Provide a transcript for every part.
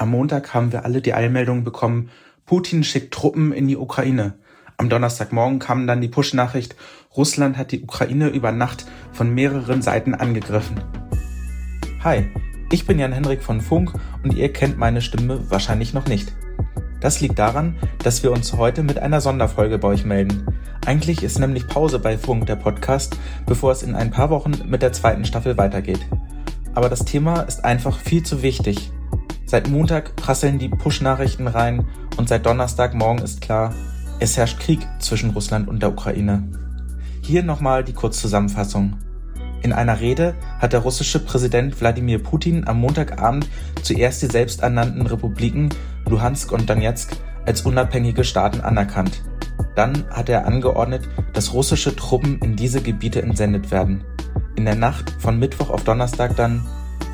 Am Montag haben wir alle die Eilmeldung bekommen, Putin schickt Truppen in die Ukraine. Am Donnerstagmorgen kam dann die Push-Nachricht, Russland hat die Ukraine über Nacht von mehreren Seiten angegriffen. Hi, ich bin Jan-Henrik von Funk und ihr kennt meine Stimme wahrscheinlich noch nicht. Das liegt daran, dass wir uns heute mit einer Sonderfolge bei euch melden. Eigentlich ist nämlich Pause bei Funk der Podcast, bevor es in ein paar Wochen mit der zweiten Staffel weitergeht. Aber das Thema ist einfach viel zu wichtig. Seit Montag prasseln die Push-Nachrichten rein und seit Donnerstagmorgen ist klar, es herrscht Krieg zwischen Russland und der Ukraine. Hier nochmal die Kurzzusammenfassung. In einer Rede hat der russische Präsident Wladimir Putin am Montagabend zuerst die selbsternannten Republiken Luhansk und Donetsk als unabhängige Staaten anerkannt. Dann hat er angeordnet, dass russische Truppen in diese Gebiete entsendet werden. In der Nacht von Mittwoch auf Donnerstag dann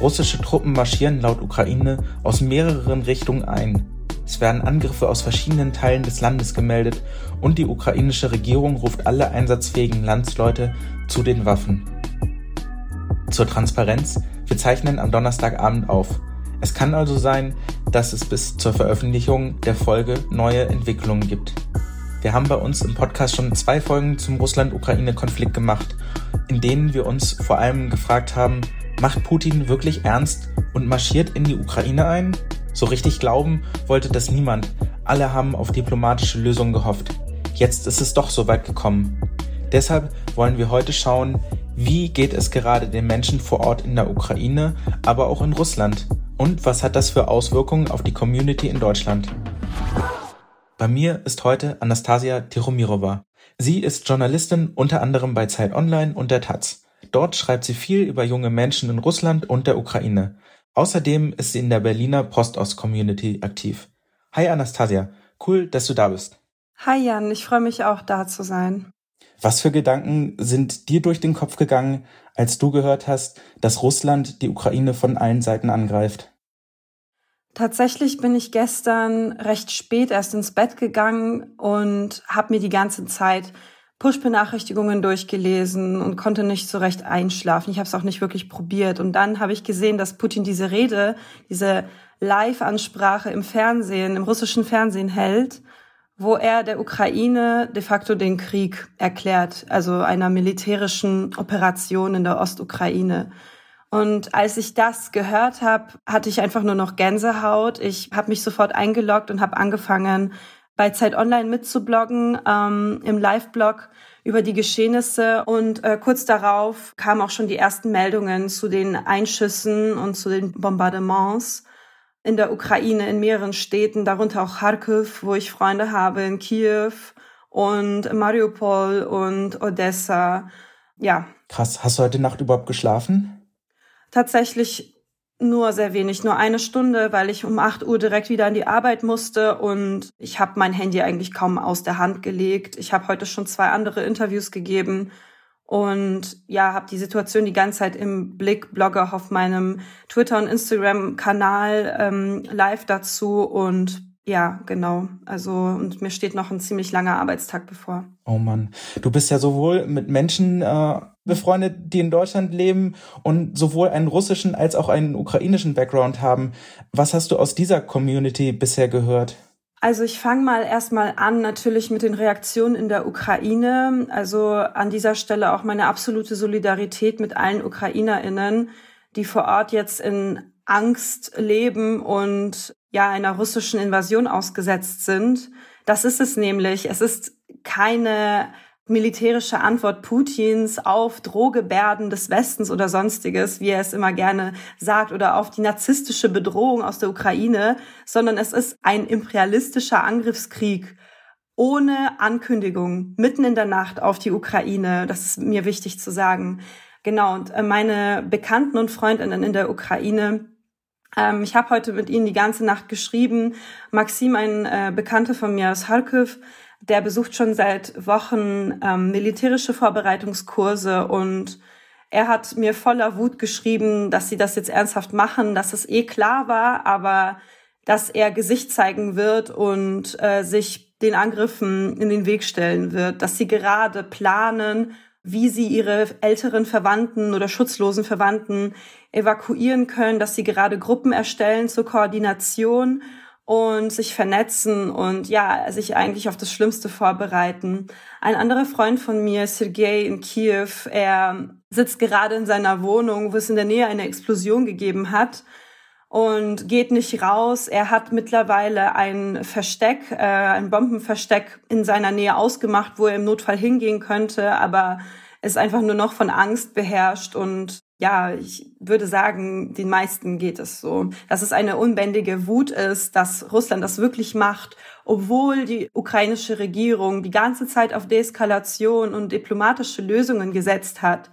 Russische Truppen marschieren laut Ukraine aus mehreren Richtungen ein. Es werden Angriffe aus verschiedenen Teilen des Landes gemeldet und die ukrainische Regierung ruft alle einsatzfähigen Landsleute zu den Waffen. Zur Transparenz, wir zeichnen am Donnerstagabend auf. Es kann also sein, dass es bis zur Veröffentlichung der Folge neue Entwicklungen gibt. Wir haben bei uns im Podcast schon zwei Folgen zum Russland-Ukraine-Konflikt gemacht, in denen wir uns vor allem gefragt haben, Macht Putin wirklich ernst und marschiert in die Ukraine ein? So richtig glauben wollte das niemand. Alle haben auf diplomatische Lösungen gehofft. Jetzt ist es doch so weit gekommen. Deshalb wollen wir heute schauen, wie geht es gerade den Menschen vor Ort in der Ukraine, aber auch in Russland? Und was hat das für Auswirkungen auf die Community in Deutschland? Bei mir ist heute Anastasia Tiromirova. Sie ist Journalistin unter anderem bei Zeit Online und der Taz. Dort schreibt sie viel über junge Menschen in Russland und der Ukraine. Außerdem ist sie in der Berliner Postost-Community aktiv. Hi Anastasia, cool, dass du da bist. Hi Jan, ich freue mich auch da zu sein. Was für Gedanken sind dir durch den Kopf gegangen, als du gehört hast, dass Russland die Ukraine von allen Seiten angreift? Tatsächlich bin ich gestern recht spät erst ins Bett gegangen und habe mir die ganze Zeit Push-Benachrichtigungen durchgelesen und konnte nicht so recht einschlafen. Ich habe es auch nicht wirklich probiert. Und dann habe ich gesehen, dass Putin diese Rede, diese Live-Ansprache im Fernsehen, im russischen Fernsehen hält, wo er der Ukraine de facto den Krieg erklärt, also einer militärischen Operation in der Ostukraine. Und als ich das gehört habe, hatte ich einfach nur noch Gänsehaut. Ich habe mich sofort eingeloggt und habe angefangen, bei Zeit Online mitzubloggen, ähm, im Live-Blog über die Geschehnisse. Und äh, kurz darauf kamen auch schon die ersten Meldungen zu den Einschüssen und zu den Bombardements in der Ukraine, in mehreren Städten, darunter auch Kharkiv, wo ich Freunde habe, in Kiew und Mariupol und Odessa. Ja. Krass. Hast du heute Nacht überhaupt geschlafen? Tatsächlich nur sehr wenig, nur eine Stunde, weil ich um 8 Uhr direkt wieder an die Arbeit musste und ich habe mein Handy eigentlich kaum aus der Hand gelegt. Ich habe heute schon zwei andere Interviews gegeben und ja, habe die Situation die ganze Zeit im Blick, blogge auf meinem Twitter- und Instagram-Kanal ähm, live dazu und ja, genau. Also, und mir steht noch ein ziemlich langer Arbeitstag bevor. Oh Mann. Du bist ja sowohl mit Menschen äh, befreundet, die in Deutschland leben und sowohl einen russischen als auch einen ukrainischen Background haben. Was hast du aus dieser Community bisher gehört? Also ich fange mal erstmal an natürlich mit den Reaktionen in der Ukraine. Also an dieser Stelle auch meine absolute Solidarität mit allen Ukrainerinnen, die vor Ort jetzt in Angst leben und ja einer russischen Invasion ausgesetzt sind. Das ist es nämlich. Es ist keine militärische Antwort Putins auf Drohgebärden des Westens oder sonstiges, wie er es immer gerne sagt, oder auf die narzisstische Bedrohung aus der Ukraine, sondern es ist ein imperialistischer Angriffskrieg ohne Ankündigung mitten in der Nacht auf die Ukraine. Das ist mir wichtig zu sagen. Genau, und äh, meine Bekannten und Freundinnen in der Ukraine ähm, ich habe heute mit ihnen die ganze Nacht geschrieben. Maxim, ein äh, Bekannter von mir aus Kharkiv, der besucht schon seit Wochen ähm, militärische Vorbereitungskurse und er hat mir voller Wut geschrieben, dass sie das jetzt ernsthaft machen, dass es eh klar war, aber dass er Gesicht zeigen wird und äh, sich den Angriffen in den Weg stellen wird, dass sie gerade planen, wie sie ihre älteren Verwandten oder schutzlosen Verwandten evakuieren können, dass sie gerade Gruppen erstellen zur Koordination und sich vernetzen und ja, sich eigentlich auf das Schlimmste vorbereiten. Ein anderer Freund von mir, Sergei in Kiew, er sitzt gerade in seiner Wohnung, wo es in der Nähe eine Explosion gegeben hat und geht nicht raus. Er hat mittlerweile ein Versteck, äh, ein Bombenversteck in seiner Nähe ausgemacht, wo er im Notfall hingehen könnte, aber ist einfach nur noch von Angst beherrscht und ja, ich würde sagen, den meisten geht es so, dass es eine unbändige Wut ist, dass Russland das wirklich macht, obwohl die ukrainische Regierung die ganze Zeit auf Deeskalation und diplomatische Lösungen gesetzt hat,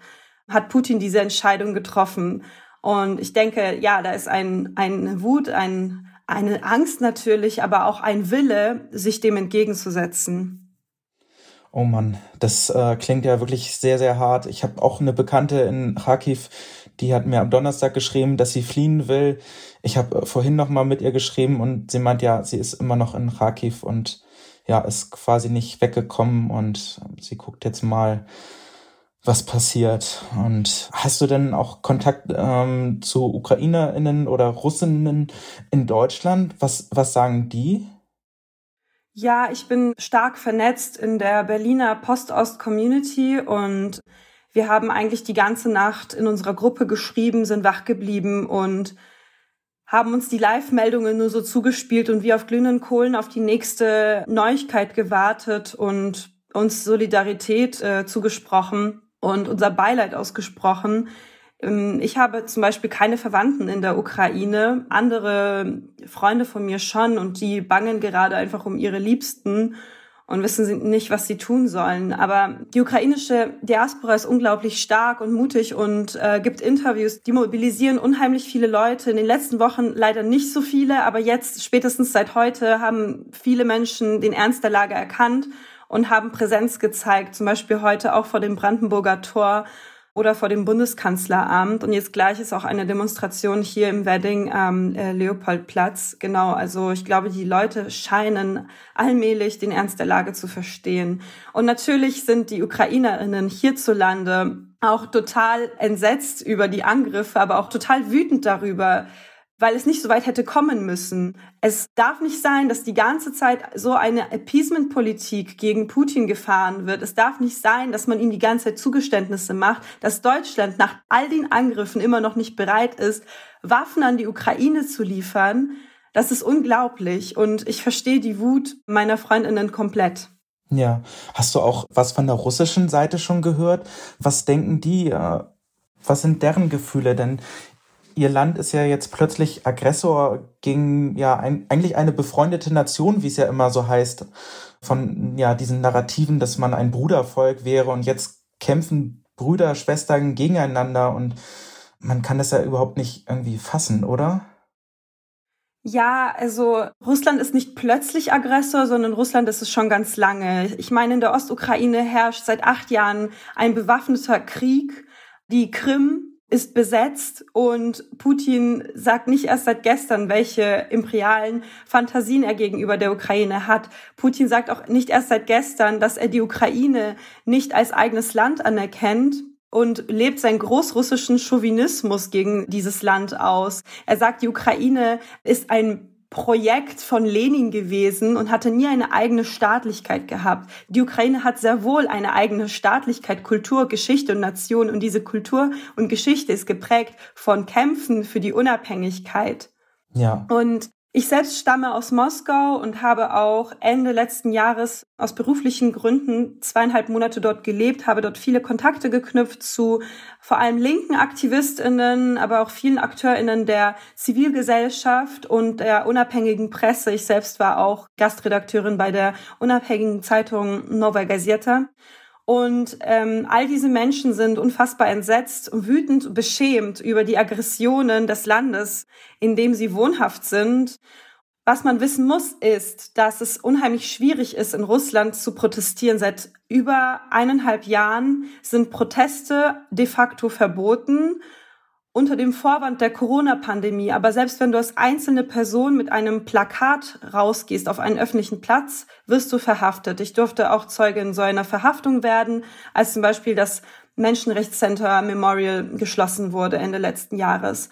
hat Putin diese Entscheidung getroffen. Und ich denke, ja, da ist ein, eine Wut, ein, eine Angst natürlich, aber auch ein Wille, sich dem entgegenzusetzen. Oh Mann, das äh, klingt ja wirklich sehr, sehr hart. Ich habe auch eine Bekannte in Kharkiv, die hat mir am Donnerstag geschrieben, dass sie fliehen will. Ich habe äh, vorhin noch mal mit ihr geschrieben und sie meint, ja, sie ist immer noch in Kharkiv und ja, ist quasi nicht weggekommen und sie guckt jetzt mal, was passiert. Und hast du denn auch Kontakt ähm, zu UkrainerInnen oder Russinnen in Deutschland? Was, was sagen die? Ja, ich bin stark vernetzt in der Berliner Post-Ost-Community und wir haben eigentlich die ganze Nacht in unserer Gruppe geschrieben, sind wach geblieben und haben uns die Live-Meldungen nur so zugespielt und wie auf glühenden Kohlen auf die nächste Neuigkeit gewartet und uns Solidarität äh, zugesprochen und unser Beileid ausgesprochen. Ähm, ich habe zum Beispiel keine Verwandten in der Ukraine, andere Freunde von mir schon und die bangen gerade einfach um ihre Liebsten und wissen nicht, was sie tun sollen. Aber die ukrainische Diaspora ist unglaublich stark und mutig und äh, gibt Interviews. Die mobilisieren unheimlich viele Leute. In den letzten Wochen leider nicht so viele, aber jetzt, spätestens seit heute, haben viele Menschen den Ernst der Lage erkannt und haben Präsenz gezeigt. Zum Beispiel heute auch vor dem Brandenburger Tor oder vor dem Bundeskanzleramt. Und jetzt gleich ist auch eine Demonstration hier im Wedding am äh, Leopoldplatz. Genau, also ich glaube, die Leute scheinen allmählich den Ernst der Lage zu verstehen. Und natürlich sind die Ukrainerinnen hierzulande auch total entsetzt über die Angriffe, aber auch total wütend darüber, weil es nicht so weit hätte kommen müssen. Es darf nicht sein, dass die ganze Zeit so eine Appeasement-Politik gegen Putin gefahren wird. Es darf nicht sein, dass man ihm die ganze Zeit Zugeständnisse macht, dass Deutschland nach all den Angriffen immer noch nicht bereit ist, Waffen an die Ukraine zu liefern. Das ist unglaublich und ich verstehe die Wut meiner Freundinnen komplett. Ja, hast du auch was von der russischen Seite schon gehört? Was denken die? Äh, was sind deren Gefühle? Denn Ihr Land ist ja jetzt plötzlich Aggressor gegen ja ein, eigentlich eine befreundete Nation, wie es ja immer so heißt, von ja diesen Narrativen, dass man ein Brudervolk wäre und jetzt kämpfen Brüder, Schwestern gegeneinander und man kann das ja überhaupt nicht irgendwie fassen, oder? Ja, also Russland ist nicht plötzlich Aggressor, sondern Russland ist es schon ganz lange. Ich meine, in der Ostukraine herrscht seit acht Jahren ein bewaffneter Krieg. Die Krim ist besetzt und Putin sagt nicht erst seit gestern, welche imperialen Fantasien er gegenüber der Ukraine hat. Putin sagt auch nicht erst seit gestern, dass er die Ukraine nicht als eigenes Land anerkennt und lebt seinen großrussischen Chauvinismus gegen dieses Land aus. Er sagt, die Ukraine ist ein Projekt von Lenin gewesen und hatte nie eine eigene Staatlichkeit gehabt. Die Ukraine hat sehr wohl eine eigene Staatlichkeit, Kultur, Geschichte und Nation und diese Kultur und Geschichte ist geprägt von Kämpfen für die Unabhängigkeit. Ja. Und ich selbst stamme aus Moskau und habe auch Ende letzten Jahres aus beruflichen Gründen zweieinhalb Monate dort gelebt, habe dort viele Kontakte geknüpft zu vor allem linken Aktivistinnen, aber auch vielen Akteurinnen der Zivilgesellschaft und der unabhängigen Presse. Ich selbst war auch Gastredakteurin bei der unabhängigen Zeitung Nova Gazeta. Und ähm, all diese Menschen sind unfassbar entsetzt, wütend, beschämt über die Aggressionen des Landes, in dem sie wohnhaft sind. Was man wissen muss, ist, dass es unheimlich schwierig ist, in Russland zu protestieren. Seit über eineinhalb Jahren sind Proteste de facto verboten. Unter dem Vorwand der Corona-Pandemie. Aber selbst wenn du als einzelne Person mit einem Plakat rausgehst auf einen öffentlichen Platz, wirst du verhaftet. Ich durfte auch Zeuge in so einer Verhaftung werden, als zum Beispiel das Menschenrechtscenter Memorial geschlossen wurde Ende letzten Jahres.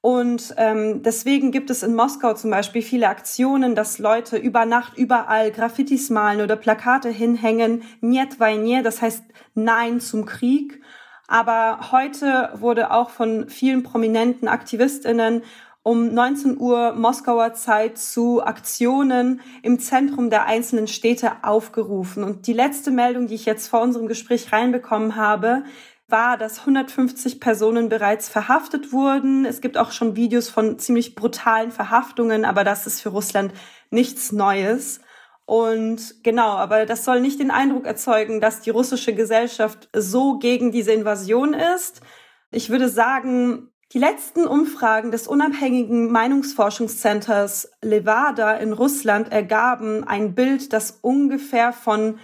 Und ähm, deswegen gibt es in Moskau zum Beispiel viele Aktionen, dass Leute über Nacht überall Graffitis malen oder Plakate hinhängen, Niet vojne, das heißt Nein zum Krieg. Aber heute wurde auch von vielen prominenten Aktivistinnen um 19 Uhr Moskauer Zeit zu Aktionen im Zentrum der einzelnen Städte aufgerufen. Und die letzte Meldung, die ich jetzt vor unserem Gespräch reinbekommen habe, war, dass 150 Personen bereits verhaftet wurden. Es gibt auch schon Videos von ziemlich brutalen Verhaftungen, aber das ist für Russland nichts Neues. Und genau, aber das soll nicht den Eindruck erzeugen, dass die russische Gesellschaft so gegen diese Invasion ist. Ich würde sagen, die letzten Umfragen des unabhängigen Meinungsforschungscenters Levada in Russland ergaben ein Bild, das ungefähr von,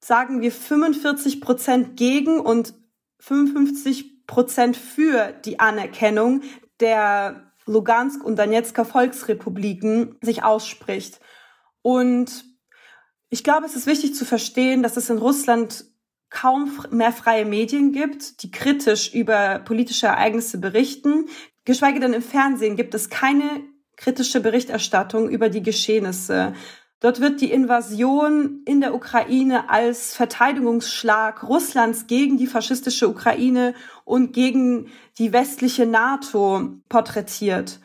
sagen wir, 45 Prozent gegen und 55 Prozent für die Anerkennung der Lugansk und Donetsker Volksrepubliken sich ausspricht. Und ich glaube, es ist wichtig zu verstehen, dass es in Russland kaum mehr freie Medien gibt, die kritisch über politische Ereignisse berichten. Geschweige denn im Fernsehen gibt es keine kritische Berichterstattung über die Geschehnisse. Dort wird die Invasion in der Ukraine als Verteidigungsschlag Russlands gegen die faschistische Ukraine und gegen die westliche NATO porträtiert.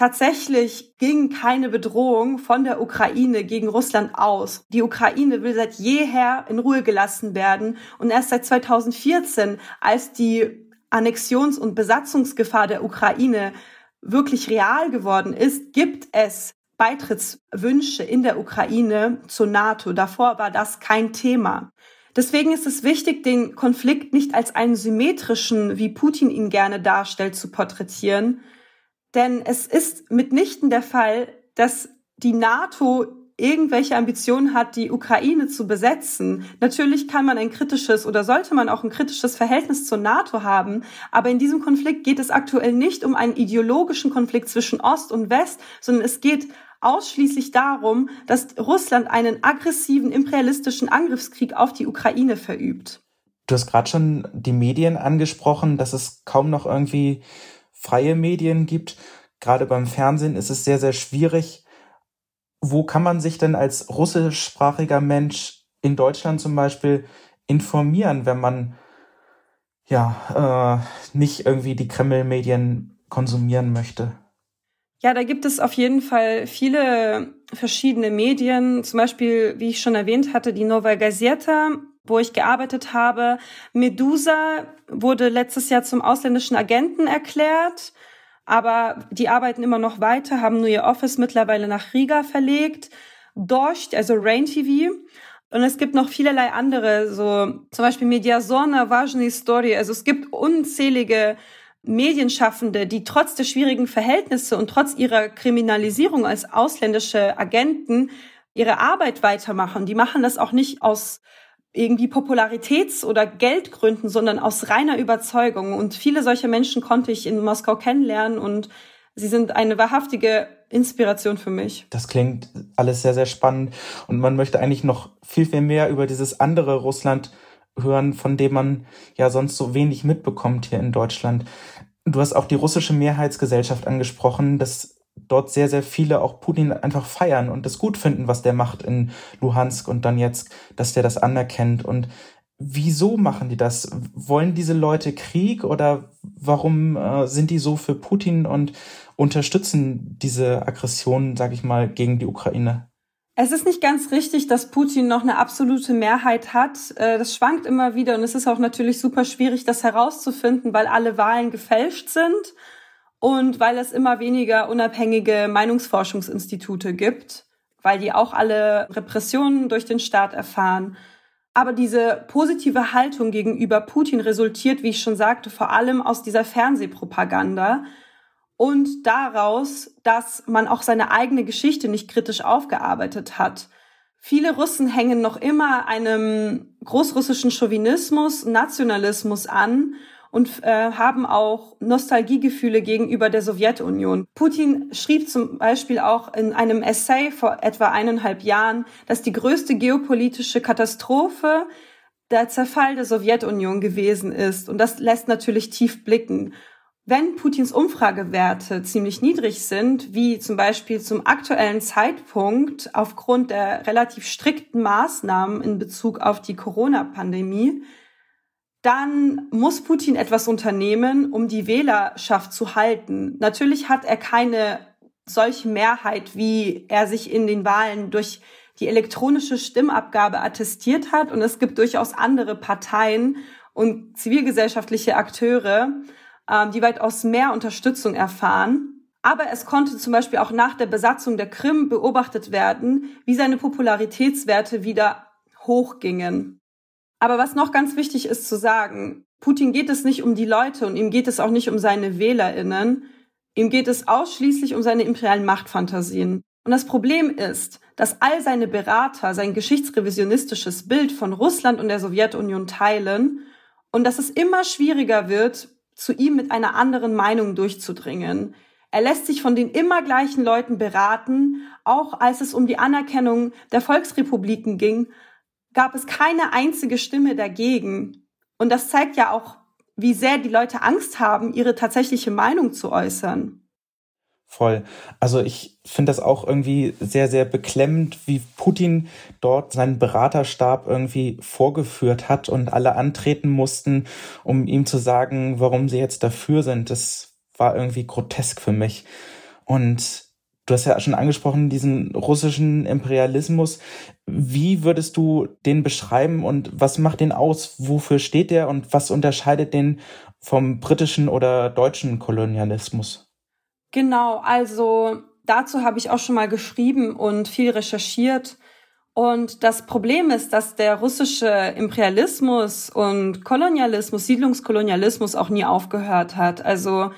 Tatsächlich ging keine Bedrohung von der Ukraine gegen Russland aus. Die Ukraine will seit jeher in Ruhe gelassen werden und erst seit 2014, als die Annexions- und Besatzungsgefahr der Ukraine wirklich real geworden ist, gibt es Beitrittswünsche in der Ukraine zur NATO. Davor war das kein Thema. Deswegen ist es wichtig, den Konflikt nicht als einen symmetrischen, wie Putin ihn gerne darstellt, zu porträtieren. Denn es ist mitnichten der Fall, dass die NATO irgendwelche Ambitionen hat, die Ukraine zu besetzen. Natürlich kann man ein kritisches oder sollte man auch ein kritisches Verhältnis zur NATO haben, aber in diesem Konflikt geht es aktuell nicht um einen ideologischen Konflikt zwischen Ost und West, sondern es geht ausschließlich darum, dass Russland einen aggressiven imperialistischen Angriffskrieg auf die Ukraine verübt. Du hast gerade schon die Medien angesprochen, dass es kaum noch irgendwie freie Medien gibt. Gerade beim Fernsehen ist es sehr, sehr schwierig. Wo kann man sich denn als russischsprachiger Mensch in Deutschland zum Beispiel informieren, wenn man ja äh, nicht irgendwie die Kreml-Medien konsumieren möchte? Ja, da gibt es auf jeden Fall viele verschiedene Medien, zum Beispiel, wie ich schon erwähnt hatte, die Nova Gazeta, wo ich gearbeitet habe. Medusa wurde letztes Jahr zum ausländischen Agenten erklärt, aber die arbeiten immer noch weiter, haben nur ihr Office mittlerweile nach Riga verlegt. Dorscht, also Rain TV. Und es gibt noch vielerlei andere, so zum Beispiel Mediasorna, Vajni Story. Also es gibt unzählige Medienschaffende, die trotz der schwierigen Verhältnisse und trotz ihrer Kriminalisierung als ausländische Agenten ihre Arbeit weitermachen. Die machen das auch nicht aus irgendwie Popularitäts- oder Geldgründen, sondern aus reiner Überzeugung. Und viele solcher Menschen konnte ich in Moskau kennenlernen und sie sind eine wahrhaftige Inspiration für mich. Das klingt alles sehr, sehr spannend. Und man möchte eigentlich noch viel, viel mehr über dieses andere Russland hören, von dem man ja sonst so wenig mitbekommt hier in Deutschland. Du hast auch die russische Mehrheitsgesellschaft angesprochen, dass dort sehr, sehr viele auch Putin einfach feiern und das gut finden, was der macht in Luhansk und Donetsk, dass der das anerkennt. Und wieso machen die das? Wollen diese Leute Krieg oder warum äh, sind die so für Putin und unterstützen diese Aggression, sag ich mal, gegen die Ukraine? Es ist nicht ganz richtig, dass Putin noch eine absolute Mehrheit hat. Äh, das schwankt immer wieder und es ist auch natürlich super schwierig, das herauszufinden, weil alle Wahlen gefälscht sind und weil es immer weniger unabhängige Meinungsforschungsinstitute gibt, weil die auch alle Repressionen durch den Staat erfahren. Aber diese positive Haltung gegenüber Putin resultiert, wie ich schon sagte, vor allem aus dieser Fernsehpropaganda, und daraus, dass man auch seine eigene Geschichte nicht kritisch aufgearbeitet hat. Viele Russen hängen noch immer einem großrussischen Chauvinismus, Nationalismus an und äh, haben auch Nostalgiegefühle gegenüber der Sowjetunion. Putin schrieb zum Beispiel auch in einem Essay vor etwa eineinhalb Jahren, dass die größte geopolitische Katastrophe der Zerfall der Sowjetunion gewesen ist. Und das lässt natürlich tief blicken. Wenn Putins Umfragewerte ziemlich niedrig sind, wie zum Beispiel zum aktuellen Zeitpunkt aufgrund der relativ strikten Maßnahmen in Bezug auf die Corona-Pandemie, dann muss Putin etwas unternehmen, um die Wählerschaft zu halten. Natürlich hat er keine solche Mehrheit, wie er sich in den Wahlen durch die elektronische Stimmabgabe attestiert hat. Und es gibt durchaus andere Parteien und zivilgesellschaftliche Akteure, ähm, die weitaus mehr Unterstützung erfahren. Aber es konnte zum Beispiel auch nach der Besatzung der Krim beobachtet werden, wie seine Popularitätswerte wieder hochgingen. Aber was noch ganz wichtig ist zu sagen, Putin geht es nicht um die Leute und ihm geht es auch nicht um seine Wählerinnen. Ihm geht es ausschließlich um seine imperialen Machtfantasien. Und das Problem ist, dass all seine Berater sein geschichtsrevisionistisches Bild von Russland und der Sowjetunion teilen und dass es immer schwieriger wird, zu ihm mit einer anderen Meinung durchzudringen. Er lässt sich von den immer gleichen Leuten beraten, auch als es um die Anerkennung der Volksrepubliken ging, gab es keine einzige Stimme dagegen. Und das zeigt ja auch, wie sehr die Leute Angst haben, ihre tatsächliche Meinung zu äußern. Voll. Also ich finde das auch irgendwie sehr, sehr beklemmend, wie Putin dort seinen Beraterstab irgendwie vorgeführt hat und alle antreten mussten, um ihm zu sagen, warum sie jetzt dafür sind. Das war irgendwie grotesk für mich. Und Du hast ja schon angesprochen, diesen russischen Imperialismus. Wie würdest du den beschreiben und was macht den aus? Wofür steht der und was unterscheidet den vom britischen oder deutschen Kolonialismus? Genau, also dazu habe ich auch schon mal geschrieben und viel recherchiert. Und das Problem ist, dass der russische Imperialismus und Kolonialismus, Siedlungskolonialismus auch nie aufgehört hat. Also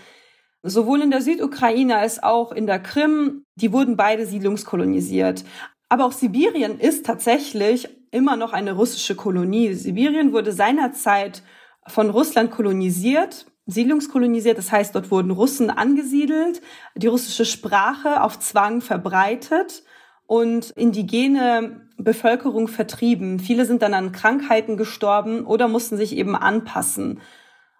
Sowohl in der Südukraine als auch in der Krim, die wurden beide siedlungskolonisiert. Aber auch Sibirien ist tatsächlich immer noch eine russische Kolonie. Sibirien wurde seinerzeit von Russland kolonisiert, siedlungskolonisiert, das heißt, dort wurden Russen angesiedelt, die russische Sprache auf Zwang verbreitet und indigene Bevölkerung vertrieben. Viele sind dann an Krankheiten gestorben oder mussten sich eben anpassen.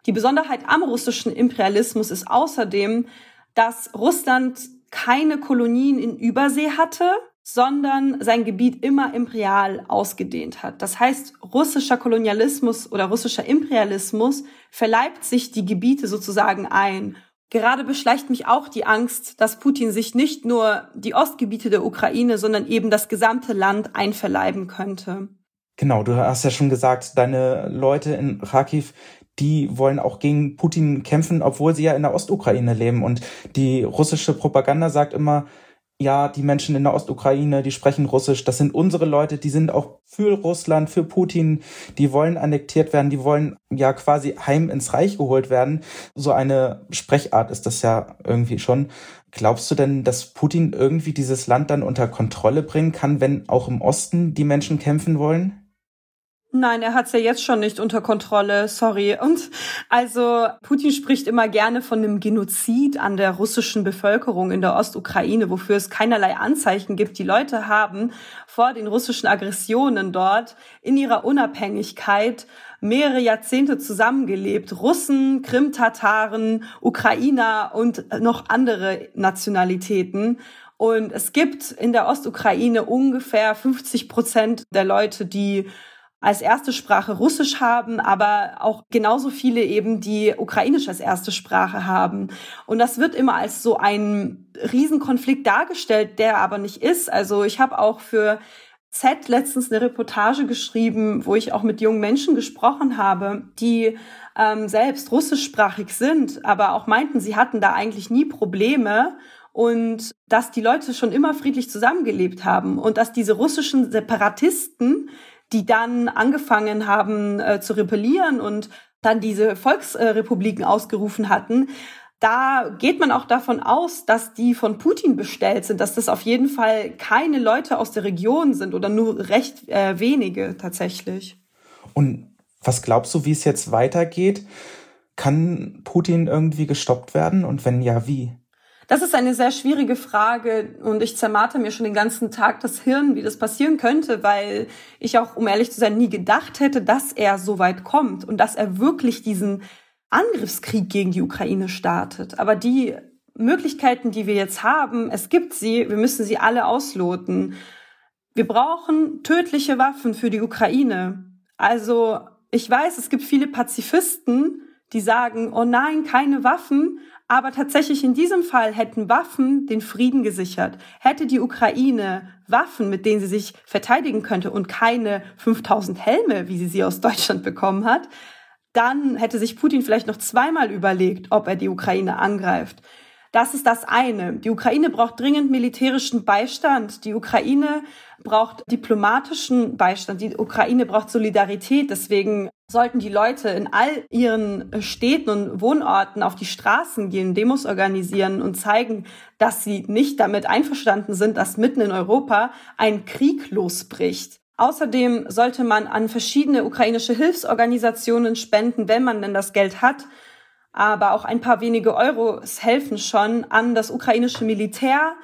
Die Besonderheit am russischen Imperialismus ist außerdem, dass Russland keine Kolonien in Übersee hatte, sondern sein Gebiet immer imperial ausgedehnt hat. Das heißt, russischer Kolonialismus oder russischer Imperialismus verleibt sich die Gebiete sozusagen ein. Gerade beschleicht mich auch die Angst, dass Putin sich nicht nur die Ostgebiete der Ukraine, sondern eben das gesamte Land einverleiben könnte. Genau, du hast ja schon gesagt, deine Leute in Kharkiv, die wollen auch gegen Putin kämpfen, obwohl sie ja in der Ostukraine leben. Und die russische Propaganda sagt immer, ja, die Menschen in der Ostukraine, die sprechen Russisch, das sind unsere Leute, die sind auch für Russland, für Putin, die wollen annektiert werden, die wollen ja quasi heim ins Reich geholt werden. So eine Sprechart ist das ja irgendwie schon. Glaubst du denn, dass Putin irgendwie dieses Land dann unter Kontrolle bringen kann, wenn auch im Osten die Menschen kämpfen wollen? Nein, er hat's ja jetzt schon nicht unter Kontrolle, sorry. Und also Putin spricht immer gerne von einem Genozid an der russischen Bevölkerung in der Ostukraine, wofür es keinerlei Anzeichen gibt. Die Leute haben vor den russischen Aggressionen dort in ihrer Unabhängigkeit mehrere Jahrzehnte zusammengelebt. Russen, Krim-Tataren, Ukrainer und noch andere Nationalitäten. Und es gibt in der Ostukraine ungefähr 50 Prozent der Leute, die als erste Sprache Russisch haben, aber auch genauso viele eben, die Ukrainisch als erste Sprache haben. Und das wird immer als so ein Riesenkonflikt dargestellt, der aber nicht ist. Also ich habe auch für Z letztens eine Reportage geschrieben, wo ich auch mit jungen Menschen gesprochen habe, die ähm, selbst russischsprachig sind, aber auch meinten, sie hatten da eigentlich nie Probleme und dass die Leute schon immer friedlich zusammengelebt haben und dass diese russischen Separatisten die dann angefangen haben äh, zu rebellieren und dann diese Volksrepubliken ausgerufen hatten, da geht man auch davon aus, dass die von Putin bestellt sind, dass das auf jeden Fall keine Leute aus der Region sind oder nur recht äh, wenige tatsächlich. Und was glaubst du, wie es jetzt weitergeht? Kann Putin irgendwie gestoppt werden und wenn ja, wie? Das ist eine sehr schwierige Frage und ich zermarte mir schon den ganzen Tag das Hirn, wie das passieren könnte, weil ich auch, um ehrlich zu sein, nie gedacht hätte, dass er so weit kommt und dass er wirklich diesen Angriffskrieg gegen die Ukraine startet. Aber die Möglichkeiten, die wir jetzt haben, es gibt sie, wir müssen sie alle ausloten. Wir brauchen tödliche Waffen für die Ukraine. Also ich weiß, es gibt viele Pazifisten, die sagen, oh nein, keine Waffen, aber tatsächlich in diesem Fall hätten Waffen den Frieden gesichert. Hätte die Ukraine Waffen, mit denen sie sich verteidigen könnte und keine 5000 Helme, wie sie sie aus Deutschland bekommen hat, dann hätte sich Putin vielleicht noch zweimal überlegt, ob er die Ukraine angreift. Das ist das eine. Die Ukraine braucht dringend militärischen Beistand. Die Ukraine braucht diplomatischen Beistand. Die Ukraine braucht Solidarität. Deswegen sollten die Leute in all ihren Städten und Wohnorten auf die Straßen gehen, Demos organisieren und zeigen, dass sie nicht damit einverstanden sind, dass mitten in Europa ein Krieg losbricht. Außerdem sollte man an verschiedene ukrainische Hilfsorganisationen spenden, wenn man denn das Geld hat aber auch ein paar wenige Euros helfen schon an das ukrainische Militär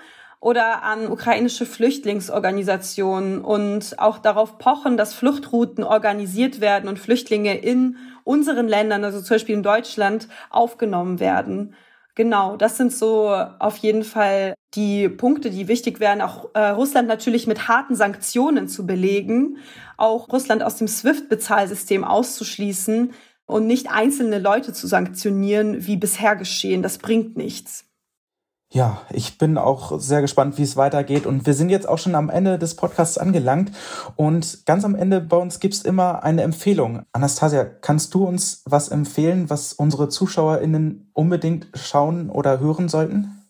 oder an ukrainische Flüchtlingsorganisationen und auch darauf pochen, dass Fluchtrouten organisiert werden und Flüchtlinge in unseren Ländern, also zum Beispiel in Deutschland, aufgenommen werden. Genau, das sind so auf jeden Fall die Punkte, die wichtig wären, auch äh, Russland natürlich mit harten Sanktionen zu belegen, auch Russland aus dem SWIFT-Bezahlsystem auszuschließen, und nicht einzelne Leute zu sanktionieren, wie bisher geschehen. Das bringt nichts. Ja, ich bin auch sehr gespannt, wie es weitergeht. Und wir sind jetzt auch schon am Ende des Podcasts angelangt. Und ganz am Ende bei uns gibt's immer eine Empfehlung. Anastasia, kannst du uns was empfehlen, was unsere ZuschauerInnen unbedingt schauen oder hören sollten?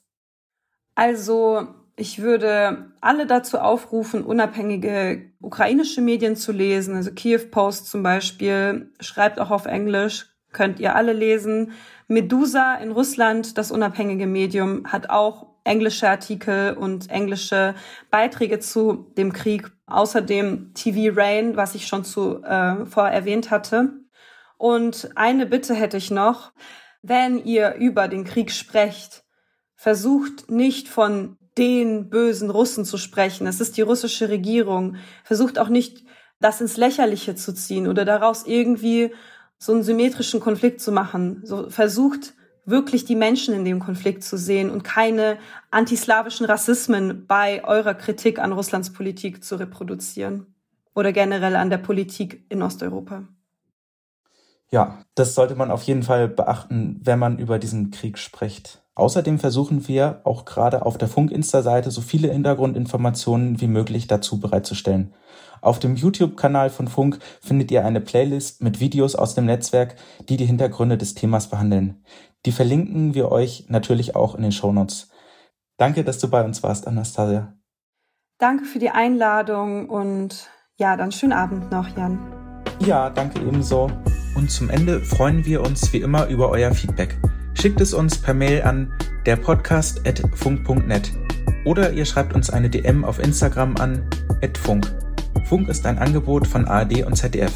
Also, ich würde alle dazu aufrufen, unabhängige ukrainische Medien zu lesen. Also Kiew Post zum Beispiel schreibt auch auf Englisch, könnt ihr alle lesen. Medusa in Russland, das unabhängige Medium, hat auch englische Artikel und englische Beiträge zu dem Krieg. Außerdem TV Rain, was ich schon zu, äh, vorher erwähnt hatte. Und eine Bitte hätte ich noch. Wenn ihr über den Krieg sprecht, versucht nicht von den bösen Russen zu sprechen. Es ist die russische Regierung. Versucht auch nicht, das ins Lächerliche zu ziehen oder daraus irgendwie so einen symmetrischen Konflikt zu machen. So versucht wirklich die Menschen in dem Konflikt zu sehen und keine antislawischen Rassismen bei eurer Kritik an Russlands Politik zu reproduzieren oder generell an der Politik in Osteuropa. Ja, das sollte man auf jeden Fall beachten, wenn man über diesen Krieg spricht. Außerdem versuchen wir auch gerade auf der Funk-Insta-Seite so viele Hintergrundinformationen wie möglich dazu bereitzustellen. Auf dem YouTube-Kanal von Funk findet ihr eine Playlist mit Videos aus dem Netzwerk, die die Hintergründe des Themas behandeln. Die verlinken wir euch natürlich auch in den Shownotes. Danke, dass du bei uns warst, Anastasia. Danke für die Einladung und ja, dann schönen Abend noch, Jan. Ja, danke ebenso. Und zum Ende freuen wir uns wie immer über euer Feedback. Schickt es uns per Mail an derpodcast.funk.net oder ihr schreibt uns eine DM auf Instagram an @funk. Funk ist ein Angebot von ARD und ZDF.